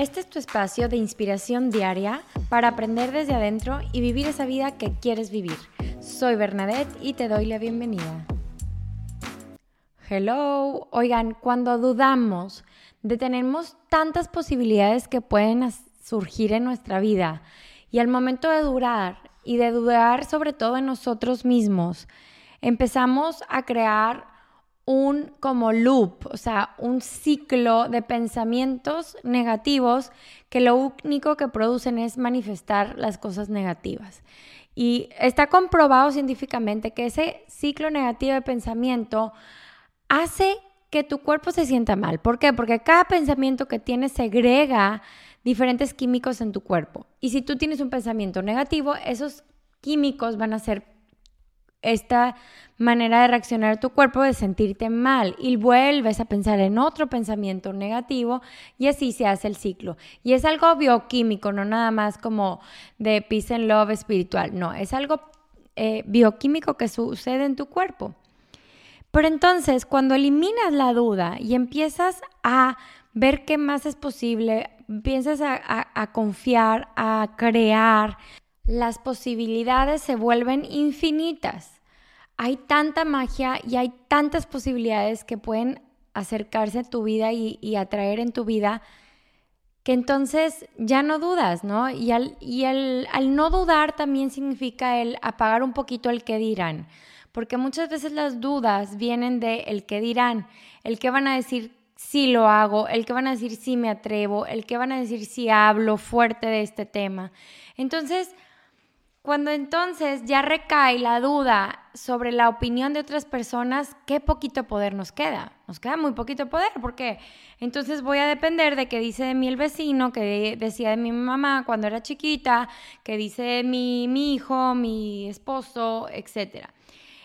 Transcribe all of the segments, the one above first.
Este es tu espacio de inspiración diaria para aprender desde adentro y vivir esa vida que quieres vivir. Soy Bernadette y te doy la bienvenida. Hello, oigan, cuando dudamos de tenemos tantas posibilidades que pueden surgir en nuestra vida y al momento de durar y de dudar sobre todo en nosotros mismos, empezamos a crear un como loop, o sea, un ciclo de pensamientos negativos que lo único que producen es manifestar las cosas negativas. Y está comprobado científicamente que ese ciclo negativo de pensamiento hace que tu cuerpo se sienta mal. ¿Por qué? Porque cada pensamiento que tienes segrega diferentes químicos en tu cuerpo. Y si tú tienes un pensamiento negativo, esos químicos van a ser esta manera de reaccionar tu cuerpo de sentirte mal y vuelves a pensar en otro pensamiento negativo y así se hace el ciclo. Y es algo bioquímico, no nada más como de peace and love espiritual, no, es algo eh, bioquímico que sucede en tu cuerpo. Pero entonces, cuando eliminas la duda y empiezas a ver qué más es posible, empiezas a confiar, a crear, las posibilidades se vuelven infinitas. Hay tanta magia y hay tantas posibilidades que pueden acercarse a tu vida y, atraer en tu vida que entonces ya no dudas, ¿no? Y, al, y al, no dudar también significa el apagar un poquito el que dirán, porque muchas veces las dudas vienen de el que dirán, el que van a decir si lo hago, el que van a decir si me atrevo, el que van a decir si hablo fuerte de este tema. Entonces, cuando entonces ya recae la duda sobre la opinión de otras personas, qué poquito poder nos queda. Nos queda muy poquito poder porque entonces voy a depender de qué dice de mí el vecino, que decía de mi mamá cuando era chiquita, que dice de mi hijo, mi esposo, etc.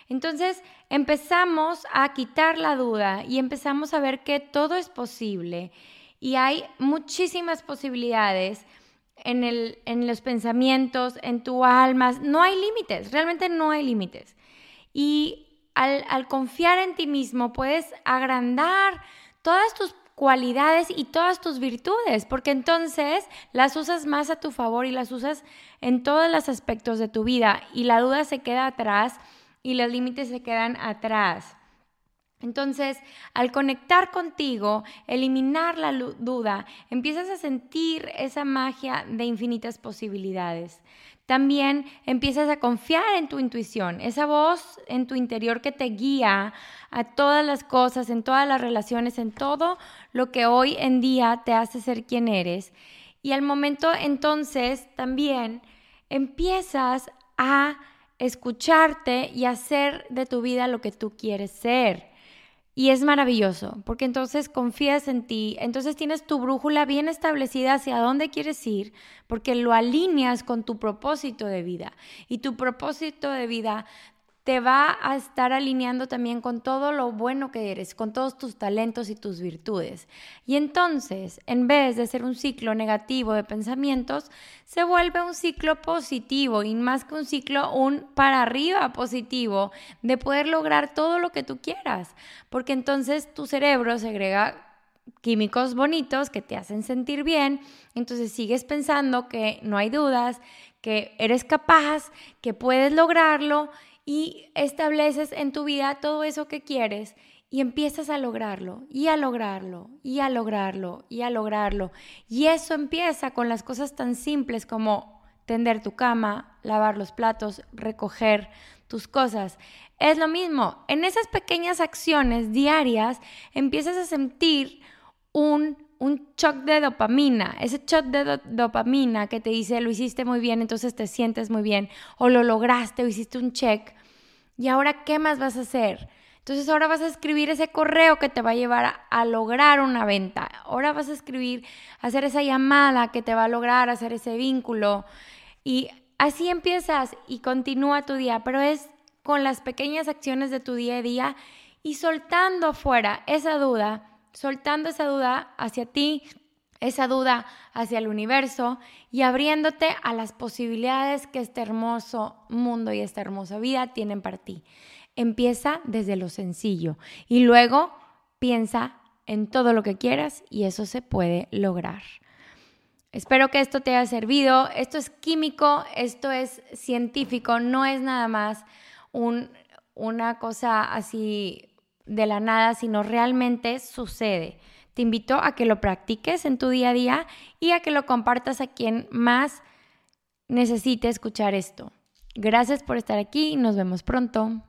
Entonces empezamos a quitar la duda y empezamos a ver que todo es posible y hay muchísimas posibilidades en, el, en los pensamientos, en tu alma. No hay límites, realmente no hay límites. Y al, al confiar en ti mismo puedes agrandar todas tus cualidades y todas tus virtudes, porque entonces las usas más a tu favor y las usas en todos los aspectos de tu vida y la duda se queda atrás y los límites se quedan atrás. Entonces, al conectar contigo, eliminar la duda, empiezas a sentir esa magia de infinitas posibilidades. También empiezas a confiar en tu intuición, esa voz en tu interior que te guía a todas las cosas, en todas las relaciones, en todo lo que hoy en día te hace ser quien eres. Y al momento entonces también empiezas a escucharte y hacer de tu vida lo que tú quieres ser. Y es maravilloso, porque entonces confías en ti, entonces tienes tu brújula bien establecida hacia dónde quieres ir, porque lo alineas con tu propósito de vida. Y tu propósito de vida te va a estar alineando también con todo lo bueno que eres, con todos tus talentos y tus virtudes. Y entonces, en vez de ser un ciclo negativo de pensamientos, se vuelve un ciclo positivo y más que un ciclo, un para arriba positivo de poder lograr todo lo que tú quieras. Porque entonces tu cerebro segrega químicos bonitos que te hacen sentir bien, entonces sigues pensando que no hay dudas, que eres capaz, que puedes lograrlo y estableces en tu vida todo eso que quieres y empiezas a lograrlo y a lograrlo y a lograrlo y a lograrlo. Y eso empieza con las cosas tan simples como tender tu cama, lavar los platos, recoger tus cosas. Es lo mismo, en esas pequeñas acciones diarias empiezas a sentir un un shock de dopamina, ese shock de dopamina que te dice lo hiciste muy bien, entonces te sientes muy bien, o lo lograste, o hiciste un check, y ahora qué más vas a hacer. Entonces ahora vas a escribir ese correo que te va a llevar a, a, lograr una venta. Ahora vas a escribir, hacer esa llamada que te va a lograr hacer ese vínculo. Y así empiezas y continúa tu día, pero es con las pequeñas acciones de tu día a día y soltando fuera esa duda soltando esa duda hacia ti, esa duda hacia el universo y abriéndote a las posibilidades que este hermoso mundo y esta hermosa vida tienen para ti. Empieza desde lo sencillo y luego piensa en todo lo que quieras y eso se puede lograr. Espero que esto te haya servido. Esto es químico, esto es científico, no es nada más una cosa así de la nada, sino realmente sucede. Te invito a que lo practiques en tu día a día y a que lo compartas a quien más necesite escuchar esto. Gracias por estar aquí y nos vemos pronto.